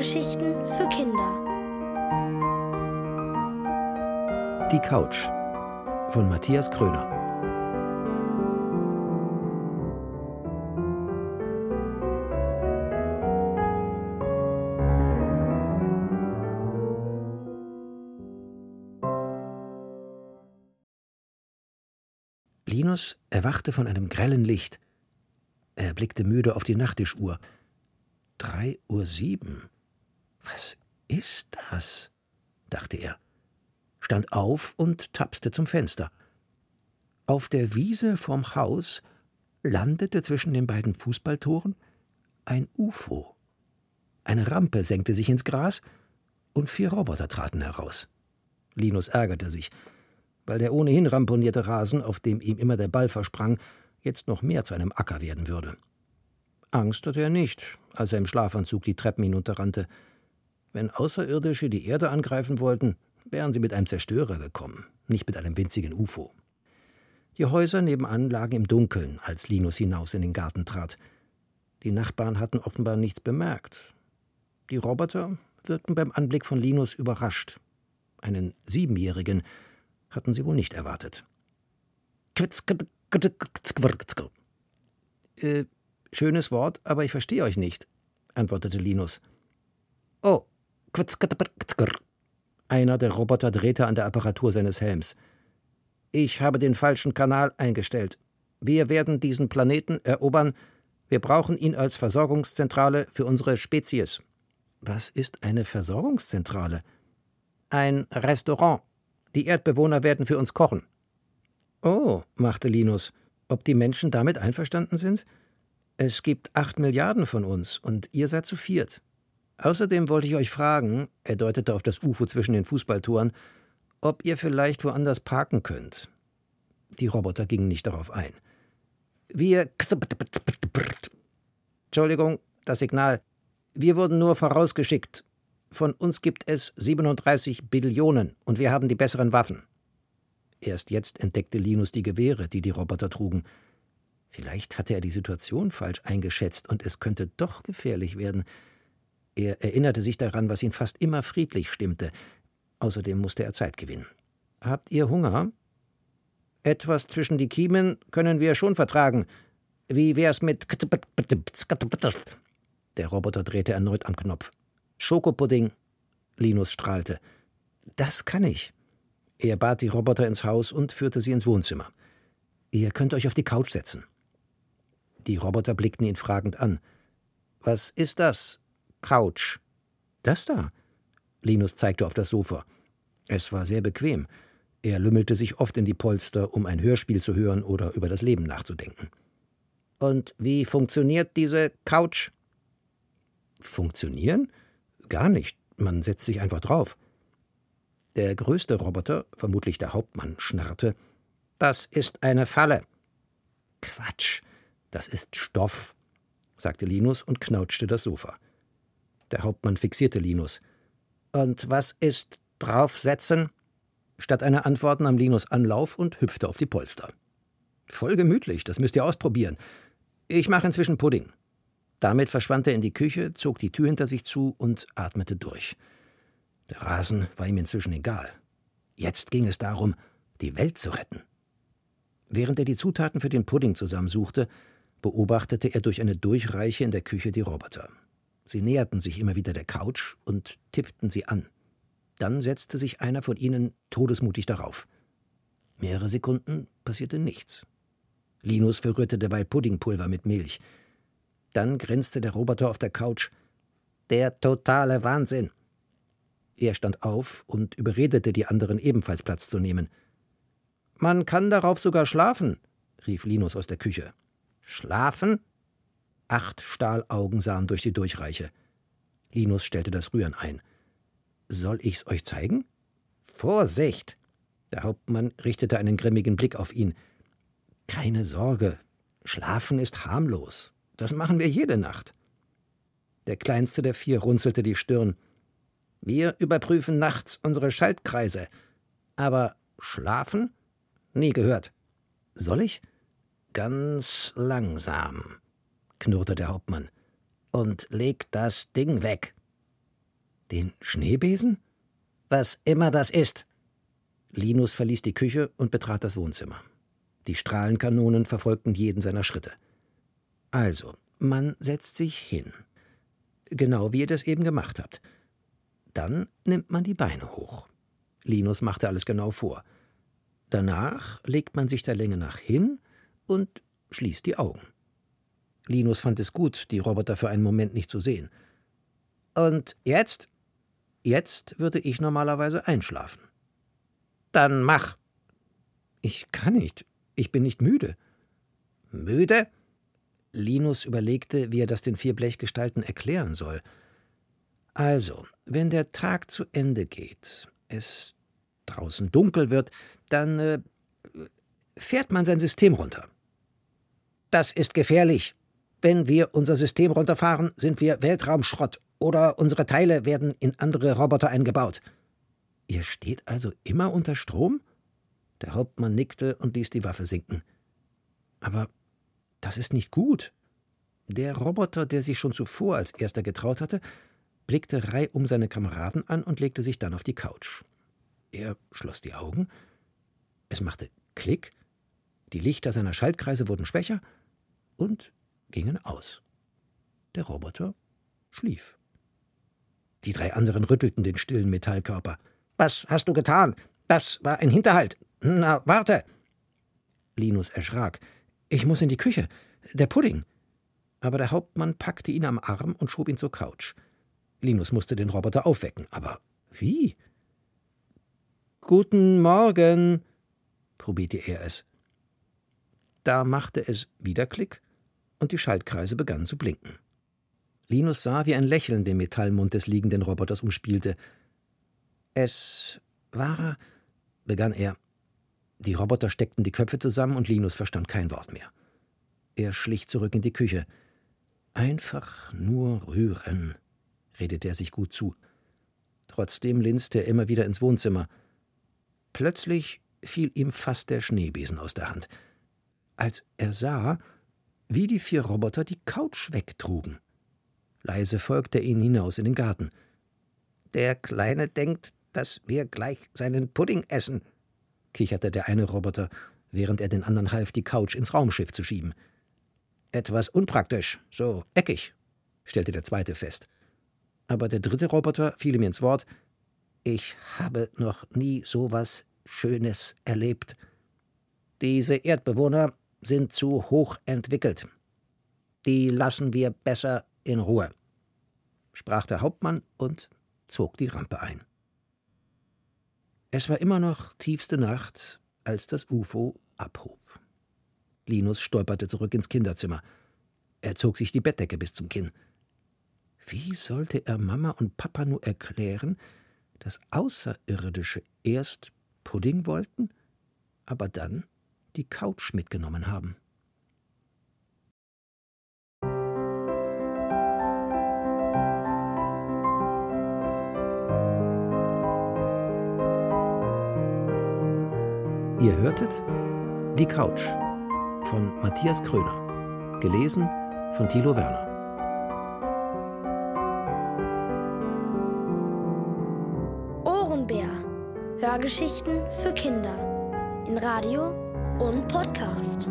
Hörgeschichten für Kinder. Die Couch von Matthias Kröner. Linus erwachte von einem grellen Licht. Er blickte müde auf die Nachttischuhr. Drei Uhr sieben. Was ist das? dachte er, stand auf und tapste zum Fenster. Auf der Wiese vorm Haus landete zwischen den beiden Fußballtoren ein UFO. Eine Rampe senkte sich ins Gras und vier Roboter traten heraus. Linus ärgerte sich, weil der ohnehin ramponierte Rasen, auf dem ihm immer der Ball versprang, jetzt noch mehr zu einem Acker werden würde. Angst hatte er nicht, als er im Schlafanzug die Treppen hinunterrannte. Wenn Außerirdische die Erde angreifen wollten, wären sie mit einem Zerstörer gekommen, nicht mit einem winzigen UFO. Die Häuser nebenan lagen im Dunkeln, als Linus hinaus in den Garten trat. Die Nachbarn hatten offenbar nichts bemerkt. Die Roboter wirkten beim Anblick von Linus überrascht. Einen Siebenjährigen hatten sie wohl nicht erwartet. Äh, Schönes Wort, aber ich verstehe euch nicht, antwortete Linus. Oh, einer der Roboter drehte an der Apparatur seines Helms. Ich habe den falschen Kanal eingestellt. Wir werden diesen Planeten erobern. Wir brauchen ihn als Versorgungszentrale für unsere Spezies. Was ist eine Versorgungszentrale? Ein Restaurant. Die Erdbewohner werden für uns kochen. Oh, machte Linus. Ob die Menschen damit einverstanden sind? Es gibt acht Milliarden von uns und ihr seid zu viert. Außerdem wollte ich euch fragen, er deutete auf das UFO zwischen den Fußballtoren, ob ihr vielleicht woanders parken könnt. Die Roboter gingen nicht darauf ein. Wir. Entschuldigung, das Signal. Wir wurden nur vorausgeschickt. Von uns gibt es 37 Billionen und wir haben die besseren Waffen. Erst jetzt entdeckte Linus die Gewehre, die die Roboter trugen. Vielleicht hatte er die Situation falsch eingeschätzt und es könnte doch gefährlich werden. Er erinnerte sich daran, was ihn fast immer friedlich stimmte. Außerdem musste er Zeit gewinnen. Habt ihr Hunger? Etwas zwischen die Kiemen können wir schon vertragen. Wie wär's mit. Der Roboter drehte erneut am Knopf. Schokopudding. Linus strahlte. Das kann ich. Er bat die Roboter ins Haus und führte sie ins Wohnzimmer. Ihr könnt euch auf die Couch setzen. Die Roboter blickten ihn fragend an. Was ist das? Couch. Das da? Linus zeigte auf das Sofa. Es war sehr bequem. Er lümmelte sich oft in die Polster, um ein Hörspiel zu hören oder über das Leben nachzudenken. Und wie funktioniert diese Couch? Funktionieren? Gar nicht. Man setzt sich einfach drauf. Der größte Roboter, vermutlich der Hauptmann, schnarrte. Das ist eine Falle. Quatsch. Das ist Stoff, sagte Linus und knautschte das Sofa. Der Hauptmann fixierte Linus. Und was ist draufsetzen? Statt einer Antwort nahm Linus Anlauf und hüpfte auf die Polster. Voll gemütlich, das müsst ihr ausprobieren. Ich mache inzwischen Pudding. Damit verschwand er in die Küche, zog die Tür hinter sich zu und atmete durch. Der Rasen war ihm inzwischen egal. Jetzt ging es darum, die Welt zu retten. Während er die Zutaten für den Pudding zusammensuchte, beobachtete er durch eine Durchreiche in der Küche die Roboter. Sie näherten sich immer wieder der Couch und tippten sie an. Dann setzte sich einer von ihnen todesmutig darauf. Mehrere Sekunden passierte nichts. Linus verrührte dabei Puddingpulver mit Milch. Dann grinste der Roboter auf der Couch. Der totale Wahnsinn. Er stand auf und überredete die anderen ebenfalls Platz zu nehmen. Man kann darauf sogar schlafen, rief Linus aus der Küche. Schlafen? Acht Stahlaugen sahen durch die Durchreiche. Linus stellte das Rühren ein. Soll ich's euch zeigen? Vorsicht! Der Hauptmann richtete einen grimmigen Blick auf ihn. Keine Sorge, Schlafen ist harmlos. Das machen wir jede Nacht. Der kleinste der vier runzelte die Stirn. Wir überprüfen nachts unsere Schaltkreise. Aber schlafen? Nie gehört. Soll ich? Ganz langsam, knurrte der Hauptmann. Und leg das Ding weg. Den Schneebesen? Was immer das ist. Linus verließ die Küche und betrat das Wohnzimmer. Die Strahlenkanonen verfolgten jeden seiner Schritte. Also, man setzt sich hin. Genau wie ihr das eben gemacht habt. Dann nimmt man die Beine hoch. Linus machte alles genau vor. Danach legt man sich der Länge nach hin und schließt die Augen. Linus fand es gut, die Roboter für einen Moment nicht zu sehen. Und jetzt? Jetzt würde ich normalerweise einschlafen. Dann mach. Ich kann nicht. Ich bin nicht müde. Müde? Linus überlegte, wie er das den vier Blechgestalten erklären soll. Also, wenn der Tag zu Ende geht, es draußen dunkel wird, dann äh, fährt man sein System runter. Das ist gefährlich. Wenn wir unser System runterfahren, sind wir Weltraumschrott oder unsere Teile werden in andere Roboter eingebaut. Ihr steht also immer unter Strom? Der Hauptmann nickte und ließ die Waffe sinken. Aber das ist nicht gut. Der Roboter, der sich schon zuvor als erster getraut hatte, blickte reihum seine Kameraden an und legte sich dann auf die Couch. Er schloss die Augen. Es machte Klick. Die Lichter seiner Schaltkreise wurden schwächer und gingen aus. Der Roboter schlief. Die drei anderen rüttelten den stillen Metallkörper. Was hast du getan? Das war ein Hinterhalt. Na, warte. Linus erschrak. Ich muss in die Küche. Der Pudding. Aber der Hauptmann packte ihn am Arm und schob ihn zur Couch. Linus musste den Roboter aufwecken. Aber wie? Guten Morgen, probierte er es. Da machte es wieder Klick und die Schaltkreise begannen zu blinken. Linus sah, wie ein Lächeln den Metallmund des liegenden Roboters umspielte. Es war, begann er. Die Roboter steckten die Köpfe zusammen und Linus verstand kein Wort mehr. Er schlich zurück in die Küche. Einfach nur rühren, redete er sich gut zu. Trotzdem linste er immer wieder ins Wohnzimmer. Plötzlich fiel ihm fast der Schneebesen aus der Hand, als er sah, wie die vier Roboter die Couch wegtrugen. Leise folgte er ihnen hinaus in den Garten. Der Kleine denkt, dass wir gleich seinen Pudding essen, kicherte der eine Roboter, während er den anderen half, die Couch ins Raumschiff zu schieben. Etwas unpraktisch, so eckig, stellte der zweite fest. Aber der dritte Roboter fiel ihm ins Wort. Ich habe noch nie so was Schönes erlebt. Diese Erdbewohner sind zu hoch entwickelt. Die lassen wir besser in Ruhe, sprach der Hauptmann und zog die Rampe ein. Es war immer noch tiefste Nacht, als das UFO abhob. Linus stolperte zurück ins Kinderzimmer. Er zog sich die Bettdecke bis zum Kinn. Wie sollte er Mama und Papa nur erklären, dass Außerirdische erst Pudding wollten, aber dann die Couch mitgenommen haben? Ihr hörtet Die Couch von Matthias Kröner. Gelesen von Thilo Werner. Ohrenbär. Hörgeschichten für Kinder. In Radio und Podcast.